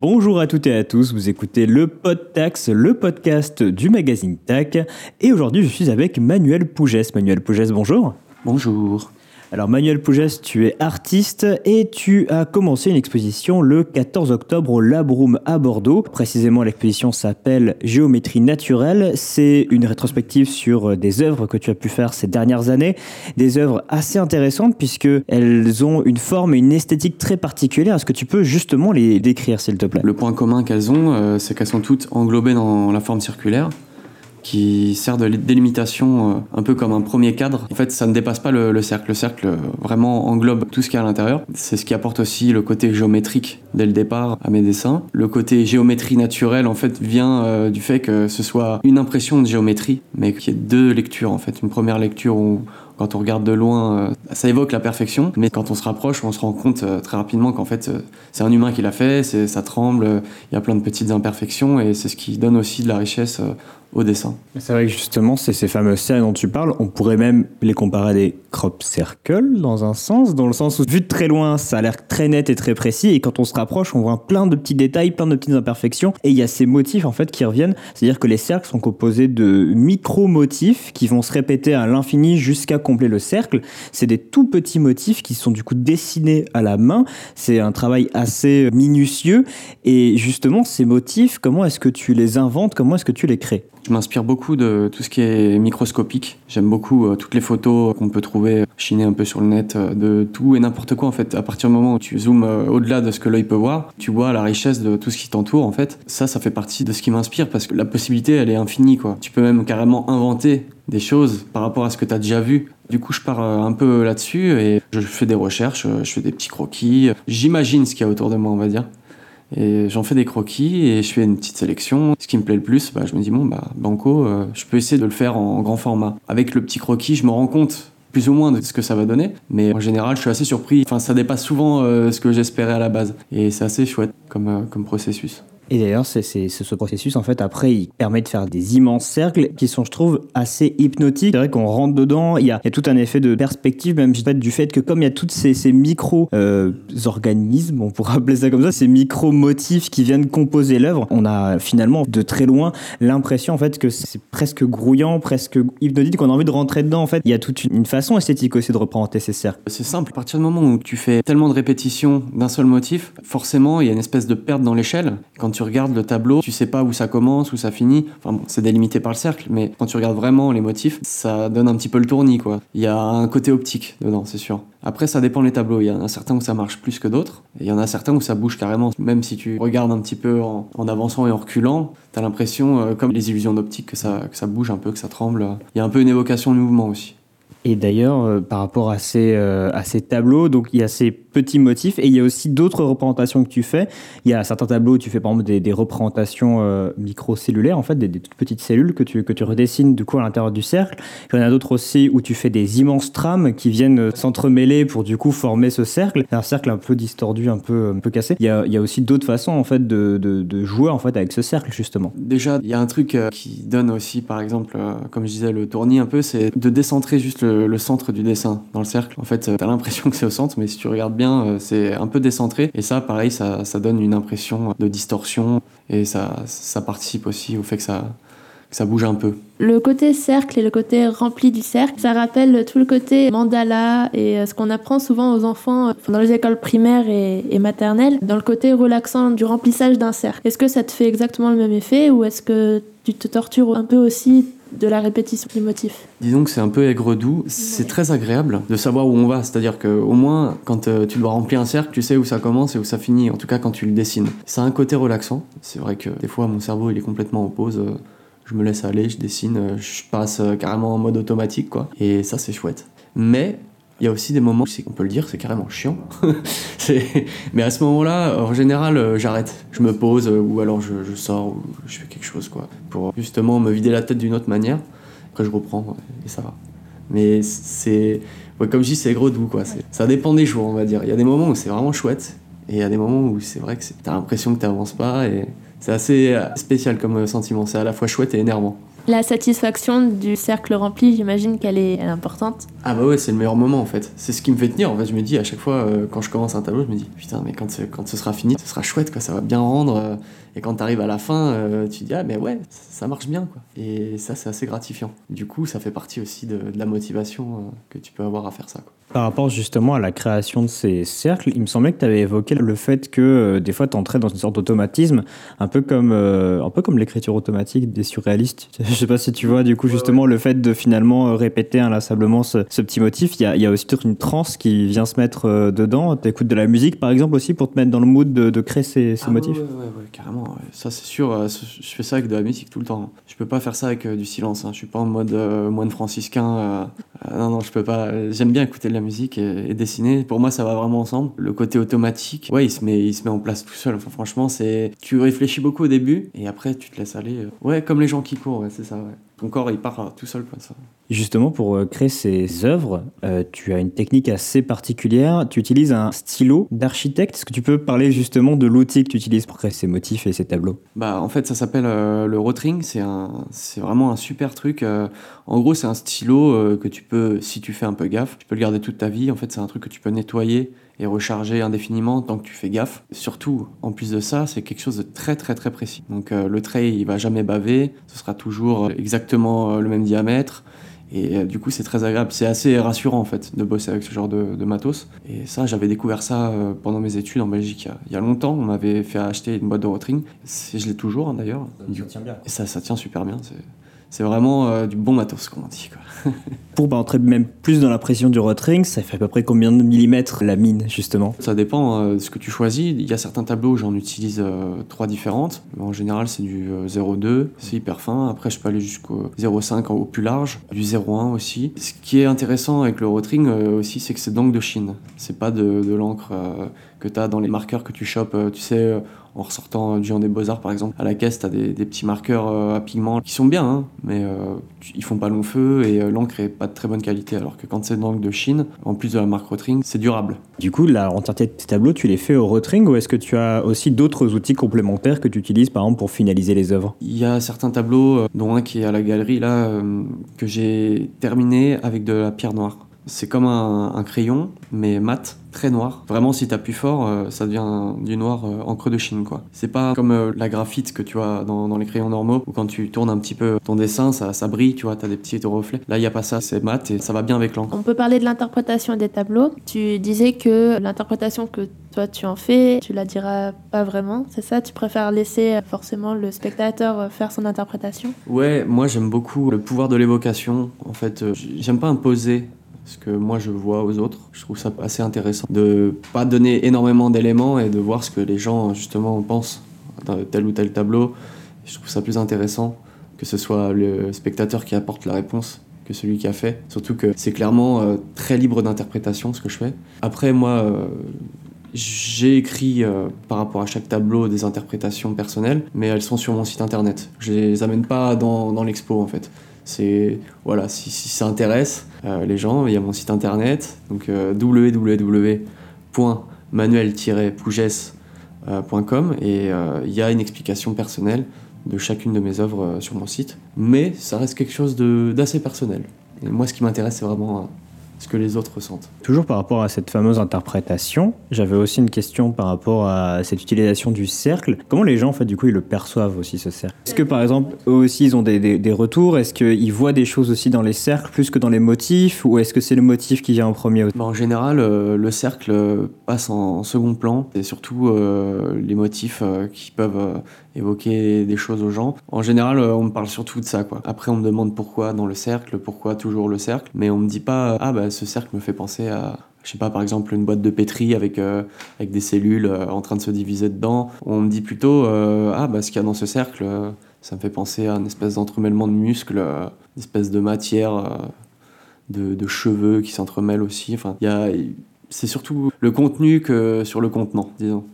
Bonjour à toutes et à tous, vous écoutez le Podtax, le podcast du magazine TAC. Et aujourd'hui, je suis avec Manuel Pougès. Manuel Pougès, bonjour. Bonjour. Alors Manuel Pougès, tu es artiste et tu as commencé une exposition le 14 octobre au Labroom à Bordeaux. Précisément, l'exposition s'appelle Géométrie naturelle. C'est une rétrospective sur des œuvres que tu as pu faire ces dernières années. Des œuvres assez intéressantes puisque elles ont une forme et une esthétique très particulière. Est-ce que tu peux justement les décrire, s'il te plaît? Le point commun qu'elles ont, euh, c'est qu'elles sont toutes englobées dans la forme circulaire qui sert de délimitation euh, un peu comme un premier cadre. En fait, ça ne dépasse pas le, cercle. Le cercle euh, vraiment englobe tout ce qu'il y a à l'intérieur. C'est ce qui apporte aussi le côté géométrique dès le départ à mes dessins. Le côté géométrie naturelle, en fait, vient euh, du fait que ce soit une impression de géométrie, mais qu'il y ait deux lectures, en fait. Une première lecture où quand on regarde de loin, ça évoque la perfection, mais quand on se rapproche, on se rend compte très rapidement qu'en fait, c'est un humain qui l'a fait, ça tremble, il y a plein de petites imperfections, et c'est ce qui donne aussi de la richesse au dessin. C'est vrai que justement, c'est ces fameuses scènes dont tu parles, on pourrait même les comparer à des crop circles dans un sens, dans le sens où vu de très loin, ça a l'air très net et très précis, et quand on se rapproche, on voit plein de petits détails, plein de petites imperfections, et il y a ces motifs en fait qui reviennent, c'est-à-dire que les cercles sont composés de micro-motifs qui vont se répéter à l'infini jusqu'à combler le cercle. C'est des tout petits motifs qui sont du coup dessinés à la main, c'est un travail assez minutieux, et justement, ces motifs, comment est-ce que tu les inventes, comment est-ce que tu les crées? Je m'inspire beaucoup de tout ce qui est microscopique. J'aime beaucoup euh, toutes les photos qu'on peut trouver chinées un peu sur le net, euh, de tout et n'importe quoi en fait. À partir du moment où tu zoomes euh, au-delà de ce que l'œil peut voir, tu vois la richesse de tout ce qui t'entoure en fait. Ça, ça fait partie de ce qui m'inspire parce que la possibilité, elle est infinie quoi. Tu peux même carrément inventer des choses par rapport à ce que tu as déjà vu. Du coup, je pars un peu là-dessus et je fais des recherches, je fais des petits croquis, j'imagine ce qu'il y a autour de moi, on va dire. Et j'en fais des croquis et je fais une petite sélection. Ce qui me plaît le plus, bah, je me dis, bon, bah, Banco, euh, je peux essayer de le faire en grand format. Avec le petit croquis, je me rends compte plus ou moins de ce que ça va donner. Mais en général, je suis assez surpris. Enfin, ça dépasse souvent euh, ce que j'espérais à la base. Et c'est assez chouette comme, euh, comme processus. Et d'ailleurs, c'est ce processus, en fait, après, il permet de faire des immenses cercles qui sont, je trouve, assez hypnotiques. C'est vrai qu'on rentre dedans, il y, a, tout un effet de perspective, même du fait que comme il y a tous ces, micro-organismes, euh, on pourrait appeler ça comme ça, ces micro-motifs qui viennent composer l'œuvre, on a finalement, de très loin, l'impression, en fait, que c'est presque grouillant, presque hypnotique, qu'on a envie de rentrer dedans, en fait. Il y a toute une, façon esthétique aussi de représenter ces cercles. C'est simple, à partir du moment où tu fais tellement de répétitions d'un seul motif, forcément, il y a une espèce de perte dans l'échelle. Regardes le tableau, tu sais pas où ça commence, où ça finit. Enfin bon, c'est délimité par le cercle, mais quand tu regardes vraiment les motifs, ça donne un petit peu le tournis, quoi. Il y a un côté optique dedans, c'est sûr. Après, ça dépend des tableaux. Il y en a certains où ça marche plus que d'autres, et il y en a certains où ça bouge carrément. Même si tu regardes un petit peu en, avançant et en reculant, t'as l'impression, euh, comme les illusions d'optique, que ça, que ça bouge un peu, que ça tremble. Il y a un peu une évocation de mouvement aussi. Et d'ailleurs, euh, par rapport à ces, euh, à ces tableaux, donc il y a ces petits motifs et il y a aussi d'autres représentations que tu fais. Il y a certains tableaux où tu fais par exemple des, représentations euh, microcellulaires, en fait, des, toutes petites cellules que tu, que tu redessines du coup à l'intérieur du cercle. Il y en a d'autres aussi où tu fais des immenses trames qui viennent s'entremêler pour du coup former ce cercle. Un cercle un peu distordu, un peu, un peu cassé. Il y a, il y a aussi d'autres façons en fait de, de, jouer en fait avec ce cercle justement. Déjà, il y a un truc qui donne aussi par exemple, comme je disais, le tournis un peu, c'est de décentrer juste le, centre du dessin dans le cercle. En fait, tu as l'impression que c'est au centre, mais si tu regardes bien, euh, c'est un peu décentré. Et ça, pareil, ça, ça, donne une impression de distorsion et ça, ça participe aussi au fait que ça, ça bouge un peu. Le côté cercle et le côté rempli du cercle, ça rappelle tout le côté mandala et euh, ce qu'on apprend souvent aux enfants euh, dans les écoles primaires et, et maternelles, dans le côté relaxant du remplissage d'un cercle. Est-ce que ça te fait exactement le même effet ou est-ce que tu te tortures un peu aussi de la répétition du motif. Disons que c'est un peu aigre-doux. C'est très agréable de savoir où on va. C'est-à-dire qu'au moins, quand euh, tu dois remplir un cercle, tu sais où ça commence et où ça finit. En tout cas, quand tu le dessines. Ça a un côté relaxant. C'est vrai que des fois, mon cerveau, il est complètement en pause. Je me laisse aller, je dessine, euh, je passe euh, carrément en mode automatique, quoi. Et ça, c'est chouette. Mais il y a aussi des moments, on peut le dire, c'est carrément chiant. mais à ce moment-là, en général, euh, j'arrête. Je me pose euh, ou alors je, sors ou je fais quelque chose, quoi. Pour justement me vider la tête d'une autre manière. Après, je reprends et ça va. Mais c'est. comme je dis, c'est gros doux, quoi. Ça dépend des jours, on va dire. Il y a des moments où c'est vraiment chouette et il y a des moments où c'est vrai que t'as l'impression que t'avances pas et c'est assez spécial comme sentiment. C'est à la fois chouette et énervant. La satisfaction du cercle rempli, j'imagine qu'elle est, importante. Ah bah ouais, c'est le meilleur moment en fait. C'est ce qui me fait tenir. En fait, je me dis à chaque fois euh, quand je commence un tableau, je me dis putain, mais quand, quand ce sera fini, ce sera chouette quoi, ça va bien rendre. Euh, et quand tu arrives à la fin, euh, tu te dis ah mais ouais, ça marche bien quoi. Et ça c'est assez gratifiant. Du coup, ça fait partie aussi de, de la motivation que tu peux avoir à faire ça quoi. Par rapport justement à la création de ces cercles, il me semblait que tu avais évoqué le fait que euh, des fois tu entrais dans une sorte d'automatisme, un peu comme, euh, un peu comme l'écriture automatique des surréalistes. Je sais pas si tu vois du coup justement le fait de finalement euh, répéter inlassablement ce, ce petit motif. Il y, a, il y a aussi toute une transe qui vient se mettre dedans. Tu écoutes de la musique par exemple aussi pour te mettre dans le mood de, de créer ces, ces ah motifs? Ouais, ouais, ouais, carrément. Ça c'est sûr, je fais ça avec de la musique tout le temps. Je peux pas faire ça avec du silence. Hein. Je suis pas en mode moine franciscain. non, non, je peux pas. J'aime bien écouter de la musique et, dessiner. Pour moi, ça va vraiment ensemble. Le côté automatique, ouais, il se met, il se met en place tout seul. Enfin, franchement, c'est, tu réfléchis beaucoup au début et après, tu te laisses aller. Ouais, comme les gens qui courent, c'est ça, ouais ton corps il part tout seul comme ça. Justement, pour euh, créer ces œuvres, euh, tu as une technique assez particulière. Tu utilises un stylo d'architecte. Est-ce que tu peux parler justement de l'outil que tu utilises pour créer ces motifs et ces tableaux? Bah, en fait, ça s'appelle euh, le rotring. C'est un, c'est vraiment un super truc. en gros, c'est un stylo que tu peux, si tu fais un peu gaffe, tu peux le garder toute ta vie. En fait, c'est un truc que tu peux nettoyer et recharger indéfiniment tant que tu fais gaffe. Surtout, en plus de ça, c'est quelque chose de très très très précis. Donc le trait, il va jamais baver. Ce sera toujours exactement exactement euh, le même diamètre. Et euh, du coup, c'est très agréable. C'est assez rassurant en fait de bosser avec ce genre de, matos. Et ça, j'avais découvert ça euh, pendant mes études en Belgique il y a, longtemps. On m'avait fait acheter une boîte de rotring. Je l'ai toujours hein, d'ailleurs. Ça, tient bien. Et ça, ça tient super bien. C'est vraiment du bon matos, comme on dit. Quoi. Pour entrer même plus dans la pression du rotring, ça fait à peu près combien de millimètres la mine, justement? Ça dépend euh, de ce que tu choisis. Il y a certains tableaux où j'en utilise euh, trois différentes. En général, c'est du 0,2, euh, c'est hyper fin. Après, je peux aller jusqu'au 0,5 au plus large, du 0,1 aussi. Ce qui est intéressant avec le rotring aussi, c'est que c'est d'encre de Chine. C'est pas de, de l'encre que tu as dans les marqueurs que tu chopes, tu sais, en ressortant du Géant des Beaux-Arts par exemple. À la caisse, tu as des, petits marqueurs à pigments qui sont bien, hein, mais ils font pas long feu et l'encre est pas de très bonne qualité, alors que quand c'est donc de Chine, en plus de la marque Rotring, c'est durable. Du coup, la entièreté de tes tableaux, tu les fais au Rotring ou est-ce que tu as aussi d'autres outils complémentaires que tu utilises par exemple pour finaliser les œuvres? Il y a certains tableaux, euh, dont un qui est à la galerie là, euh, que j'ai terminé avec de la pierre noire. C'est comme un, crayon, mais mat, très noir. Vraiment, si t'appuies fort, euh, ça devient du noir euh, encre de Chine, quoi. C'est pas comme euh, la graphite que tu as dans, les crayons normaux, où quand tu tournes un petit peu ton dessin, ça, ça brille, tu vois, t'as des petits reflets. Là, il y a pas ça, c'est mat et ça va bien avec l'encre. On peut parler de l'interprétation des tableaux. Tu disais que l'interprétation que toi tu en fais, tu la diras pas vraiment, c'est ça? Tu préfères laisser forcément le spectateur faire son interprétation? Ouais, moi j'aime beaucoup le pouvoir de l'évocation. En fait, j'aime pas imposer ce que moi je vois aux autres. Je trouve ça assez intéressant de pas donner énormément d'éléments et de voir ce que les gens justement pensent dans tel ou tel tableau. Je trouve ça plus intéressant que ce soit le spectateur qui apporte la réponse que celui qui a fait. Surtout que c'est clairement euh, très libre d'interprétation ce que je fais. Après moi, euh, j'ai écrit euh, par rapport à chaque tableau des interprétations personnelles, mais elles sont sur mon site internet. Je les amène pas dans, dans l'expo en fait. C'est voilà, si, ça intéresse euh, les gens, il y a mon site internet, donc euh, www.manuel-pouges.com et euh, il y a une explication personnelle de chacune de mes œuvres sur mon site. Mais ça reste quelque chose d'assez personnel. Et moi, ce qui m'intéresse, c'est vraiment ce que les autres ressentent. Toujours par rapport à cette fameuse interprétation, j'avais aussi une question par rapport à cette utilisation du cercle. Comment les gens, en fait, du coup, ils le perçoivent aussi, ce cercle? Est-ce que, par exemple, eux aussi, ils ont des, des, retours? Est-ce qu'ils voient des choses aussi dans les cercles plus que dans les motifs? Ou est-ce que c'est le motif qui vient en premier bah, En général, euh, le cercle passe en, second plan. C'est surtout euh, les motifs euh, qui peuvent évoquer des choses aux gens. En général, on me parle surtout de ça. Quoi. Après, on me demande pourquoi dans le cercle, pourquoi toujours le cercle. Mais on me dit pas, ah bah ce cercle me fait penser à, je sais pas, par exemple, une boîte de pétri avec, euh, avec des cellules euh, en train de se diviser dedans. On me dit plutôt, euh, ah, bah, ce qu'il y a dans ce cercle, ça me fait penser à une espèce d'entremêlement de muscles, une espèce de matière, de, de, cheveux qui s'entremêlent aussi. Enfin, y a, c'est surtout le contenu que sur le contenant, disons.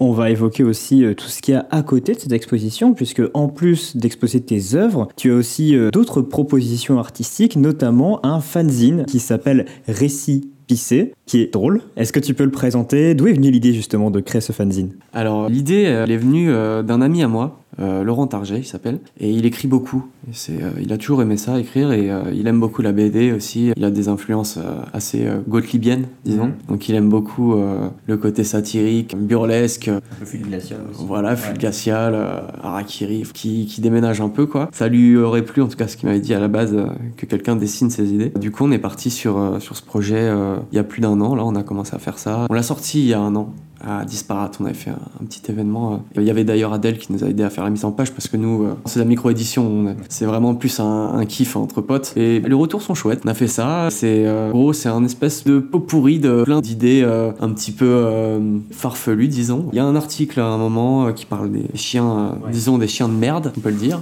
On va évoquer aussi tout ce qu'il y a à côté de cette exposition, puisque en plus d'exposer tes œuvres, tu as aussi d'autres propositions artistiques, notamment un fanzine qui s'appelle Récit Pissé, qui est drôle. Est-ce que tu peux le présenter? D'où est venue l'idée justement de créer ce fanzine? Alors l'idée, elle est venue euh, d'un ami à moi, Laurent Target, il s'appelle, et il écrit beaucoup. Et c'est, il a toujours aimé ça, écrire, et il aime beaucoup la BD aussi. Il a des influences assez gottlibiennes, disons. Mhm. Donc il aime beaucoup le côté satirique, burlesque. Un peu fluide glacial aussi. Voilà, glacial, harakiri, qui, qui déménage un peu, quoi. Ça lui aurait plu, en tout cas, ce qu'il m'avait dit à la base, que quelqu'un dessine ses idées. Du coup, on est parti sur, sur ce projet il y a plus d'un an. Là, on a commencé à faire ça. On l'a sorti il y a un an à Disparate. On avait fait un, un petit événement. Il y avait d'ailleurs Adèle qui nous a aidé à faire la mise en page parce que nous, euh, c'est la micro-édition. C'est vraiment plus un, un, kiff entre potes. Et les retours sont chouettes. On a fait ça. C'est euh, gros, c'est un espèce de pot pourri de plein d'idées euh, un petit peu euh, farfelues, disons. Il y a un article à un moment qui parle des chiens, ouais. disons des chiens de merde, on peut le dire.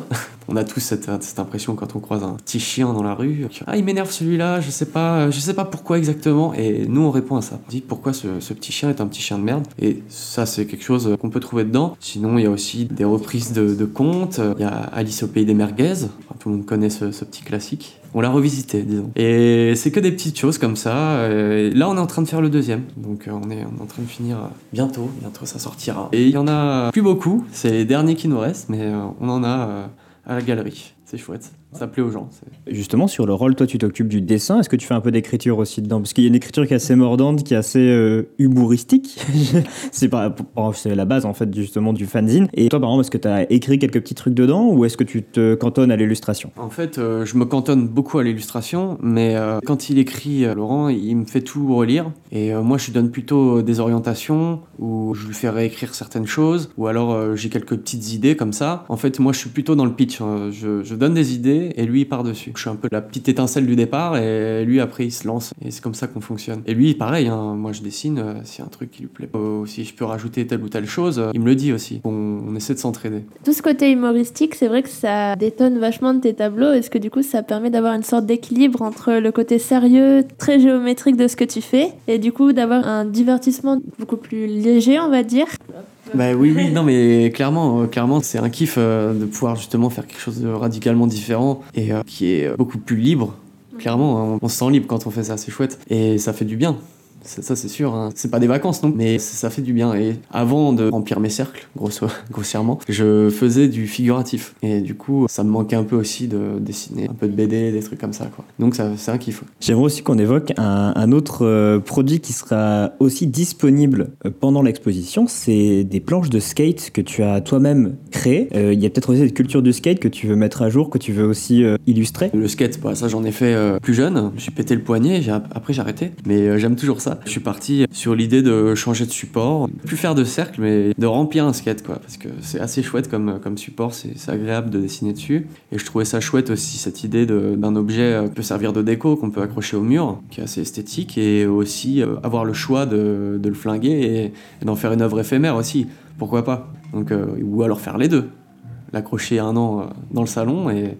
On a tous cette, cette, impression quand on croise un petit chien dans la rue. Ah, il m'énerve celui-là, je sais pas, je sais pas pourquoi exactement. Et nous, on répond à ça. On dit pourquoi ce, ce petit chien est un petit chien de merde? Et ça, c'est quelque chose qu'on peut trouver dedans. Sinon, il y a aussi des reprises de, de contes. Il y a Alice au pays des merguez. Tout le monde connaît ce, ce petit classique. On l'a revisité, disons. Et c'est que des petites choses comme ça. Et là, on est en train de faire le deuxième. Donc, on est, on est en train de finir bientôt. Bientôt, ça sortira. Et il y en a plus beaucoup. C'est les derniers qui nous restent, mais on en a à la galerie. C'est chouette. Ça plaît aux gens. Justement, sur le rôle, toi, tu t'occupes du dessin. Est-ce que tu fais un peu d'écriture aussi dedans? Parce qu'il y a une écriture qui est assez mordante, qui est assez euh, humoristique. c'est pas, c'est la base, en fait, justement, du fanzine. Et toi, par exemple, est-ce que tu as écrit quelques petits trucs dedans ou est-ce que tu te cantonnes à l'illustration? En fait, euh, je me cantonne beaucoup à l'illustration, mais euh, quand il écrit, Laurent, il me fait tout relire. Et moi, je lui donne plutôt des orientations ou je lui fais réécrire certaines choses ou alors j'ai quelques petites idées comme ça. En fait, moi, je suis plutôt dans le pitch. Hein. Je, je donne des idées et lui il part dessus. Je suis un peu la petite étincelle du départ et lui après il se lance et c'est comme ça qu'on fonctionne. Et lui pareil, hein, moi je dessine, euh, y a un truc qui lui plaît, euh, si je peux rajouter telle ou telle chose, euh, il me le dit aussi. On, on essaie de s'entraider. Tout ce côté humoristique, c'est vrai que ça détonne vachement de tes tableaux. Est-ce que du coup ça permet d'avoir une sorte d'équilibre entre le côté sérieux, très géométrique de ce que tu fais et du coup d'avoir un divertissement beaucoup plus léger, on va dire? Bah oui, oui, non, mais clairement, euh, clairement, c'est un kiff euh, de pouvoir justement faire quelque chose de radicalement différent et euh, qui est beaucoup plus libre. Clairement, on, on se sent libre quand on fait ça, c'est chouette et ça fait du bien. Ça, c'est sûr. Hein. C'est pas des vacances, non, mais ça fait du bien. Et avant de remplir mes cercles, grosso, grossièrement, je faisais du figuratif. Et du coup, ça me manquait un peu aussi de dessiner un peu de BD, des trucs comme ça. Quoi. Donc, ça, c'est un kiff. J'aimerais aussi qu'on évoque un, un autre euh, produit qui sera aussi disponible euh, pendant l'exposition. C'est des planches de skate que tu as toi-même créées. Euh, il y a peut-être aussi cette culture du skate que tu veux mettre à jour, que tu veux aussi euh, illustrer. Le skate, bah, ça, j'en ai fait plus jeune. Je suis pété le poignet. Après, j'ai arrêté. Mais j'aime toujours ça. Je suis parti sur l'idée de changer de support, plus faire de cercle, mais de remplir un skate, quoi, parce que c'est assez chouette comme, comme support, c'est agréable de dessiner dessus. Et je trouvais ça chouette aussi, cette idée d'un objet qui peut servir de déco, qu'on peut accrocher au mur, qui est assez esthétique, et aussi euh, avoir le choix de, de le flinguer et, d'en faire une œuvre éphémère aussi, pourquoi pas. Donc, euh, ou alors faire les deux, l'accrocher un an euh, dans le salon et,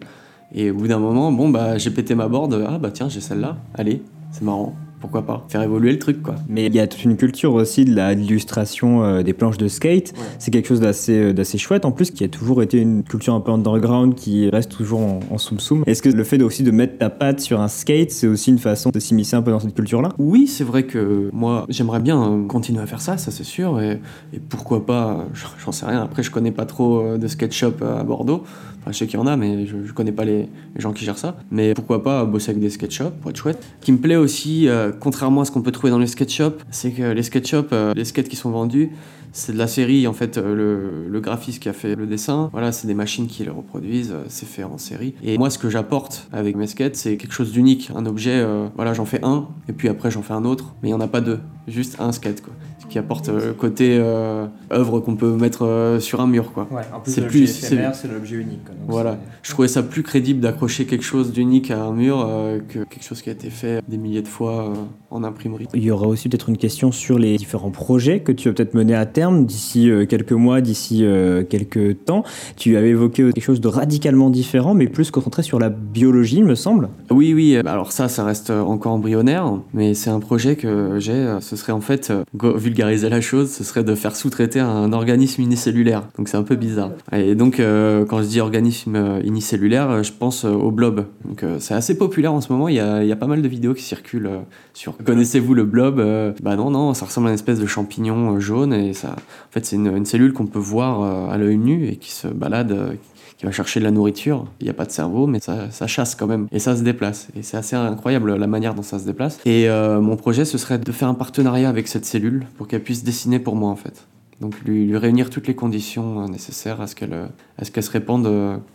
et au bout d'un moment, bon, bah, j'ai pété ma board, ah bah tiens, j'ai celle-là, allez, c'est marrant pourquoi pas faire évoluer le truc quoi. Mais il y a toute une culture aussi de l'illustration euh, des planches de skate. Ouais. C'est quelque chose d'assez d'assez chouette en plus qui a toujours été une culture un peu underground qui reste toujours en, en soum soum. Est-ce que le fait aussi de mettre ta patte sur un skate, c'est aussi une façon de s'immiscer un peu dans cette culture là Oui, c'est vrai que moi j'aimerais bien continuer à faire ça, ça c'est sûr et, et, pourquoi pas, j'en sais rien. Après je connais pas trop euh, de skate shop à Bordeaux. Enfin, je sais qu'il y en a, mais je, je connais pas les, les, gens qui gèrent ça. Mais pourquoi pas bosser avec des skate shops pour être chouette. Qui me plaît aussi, euh, contrairement à ce qu'on peut trouver dans les skate shops, c'est que les skate shops, euh, les skates qui sont vendus, c'est de la série en fait euh, le, le, graphiste qui a fait le dessin. Voilà c'est des machines qui les reproduisent c'est fait en série. Et moi ce que j'apporte avec mes skates c'est quelque chose d'unique un objet euh, voilà j'en fais un et puis après j'en fais un autre mais il y en a pas deux juste un skate quoi qui apporte le euh, côté euh, œuvre qu'on peut mettre euh, sur un mur quoi. Ouais, en plus c'est plus c'est l'objet unique quoi, voilà. je trouvais ça plus crédible d'accrocher quelque chose d'unique à un mur que quelque chose qui a été fait des milliers de fois en imprimerie. Il y aura aussi peut-être une question sur les différents projets que tu vas peut-être mener à terme d'ici quelques mois d'ici quelques temps. Tu avais évoqué quelque chose de radicalement différent mais plus concentré sur la biologie il me semble. Oui oui. Alors ça ça reste encore embryonnaire mais c'est un projet que j'ai ce serait en fait vulgaire vulgariser la chose, ce serait de faire sous-traiter un organisme unicellulaire. Donc c'est un peu bizarre. Et donc euh, quand je dis organisme euh, unicellulaire, euh, je pense au blob. Donc c'est assez populaire en ce moment. Il y, a, pas mal de vidéos qui circulent sur. Connaissez-vous le blob Bah non, non, ça ressemble à une espèce de champignon jaune et ça. En fait, c'est une, cellule qu'on peut voir à l'œil nu et qui se balade qui va chercher de la nourriture. Il n'y a pas de cerveau, mais ça, chasse quand même. Et ça se déplace. Et c'est assez incroyable la manière dont ça se déplace. Et euh, mon projet, ce serait de faire un partenariat avec cette cellule pour qu'elle puisse dessiner pour moi, en fait. Donc lui, réunir toutes les conditions euh, nécessaires à ce qu'elle euh, qu'elle se répande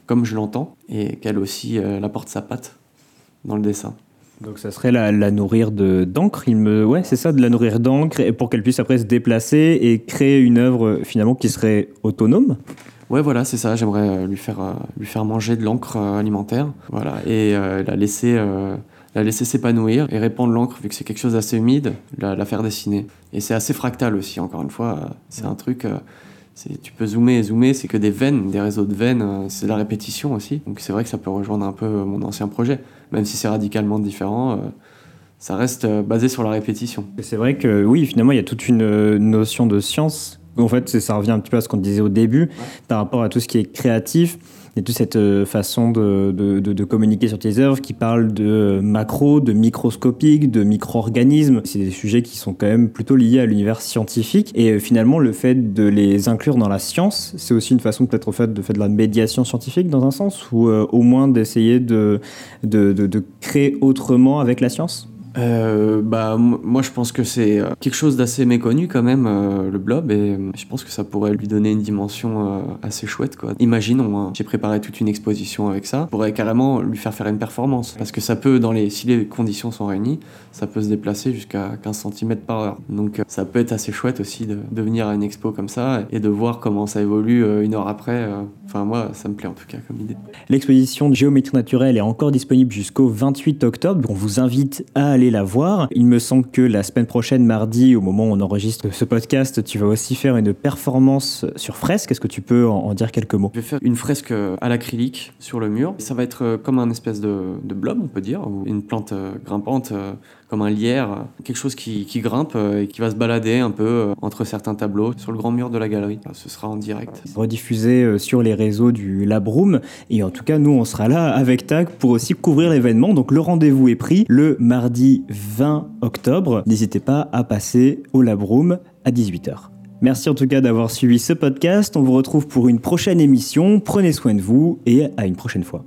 comme je l'entends et qu'elle aussi apporte sa patte dans le dessin. Donc ça serait la, nourrir d'encre, il me ouais c'est ça de la nourrir d'encre pour qu'elle puisse après se déplacer et créer une œuvre finalement qui serait autonome. Ouais, voilà, c'est ça. J'aimerais euh, lui faire euh, lui faire manger de l'encre euh, alimentaire, voilà, et la laisser la laisser s'épanouir et répandre l'encre vu que c'est quelque chose d'assez humide, la, la, faire dessiner. Et c'est assez fractal aussi. Encore une fois, c'est un truc. tu peux zoomer et zoomer, c'est que des veines, des réseaux de veines, c'est la répétition aussi. Donc c'est vrai que ça peut rejoindre un peu mon ancien projet, même si c'est radicalement différent ça reste basé sur la répétition. C'est vrai que oui, finalement, il y a toute une notion de science en fait, ça revient un petit peu à ce qu'on disait au début par rapport à tout ce qui est créatif. Et toute cette euh, façon de, communiquer sur tes œuvres qui parle de macro, de microscopique, de micro-organismes. C'est des sujets qui sont quand même plutôt liés à l'univers scientifique. Et euh, finalement, le fait de les inclure dans la science, c'est aussi une façon peut-être au de faire de la médiation scientifique dans un sens, ou euh, au moins d'essayer de, de créer autrement avec la science? Euh, bah, moi, je pense que c'est euh, quelque chose d'assez méconnu quand même, euh, le blob, et je pense que ça pourrait lui donner une dimension assez chouette. Quoi. Imaginons, hein, j'ai préparé toute une exposition avec ça, pourrait carrément lui faire faire une performance, parce que ça peut, dans les, si les conditions sont réunies, ça peut se déplacer jusqu'à 15 cm par heure. Donc ça peut être assez chouette aussi de, de, venir à une expo comme ça et de voir comment ça évolue une heure après. Enfin, moi, ça me plaît en tout cas comme idée. L'exposition de géométrie naturelle est encore disponible jusqu'au 28 octobre. On vous invite à aller la voir. Il me semble que la semaine prochaine, mardi, au moment où on enregistre ce podcast, tu vas aussi faire une performance sur fresque. Est-ce que tu peux en, dire quelques mots? Je vais faire une fresque à l'acrylique sur le mur. Ça va être euh, comme un espèce de, blob, on peut dire, ou une plante euh, grimpante euh, comme un lierre, quelque chose qui, grimpe et qui va se balader un peu entre certains tableaux sur le grand mur de la galerie. Ce sera en direct. Rediffusé sur les réseaux du Labroom. Et en tout cas, nous, on sera là avec TAC pour aussi couvrir l'événement. Donc le rendez-vous est pris le mardi 20 octobre. N'hésitez pas à passer au Labroom à 18h. Merci en tout cas d'avoir suivi ce podcast. On vous retrouve pour une prochaine émission. Prenez soin de vous et à une prochaine fois.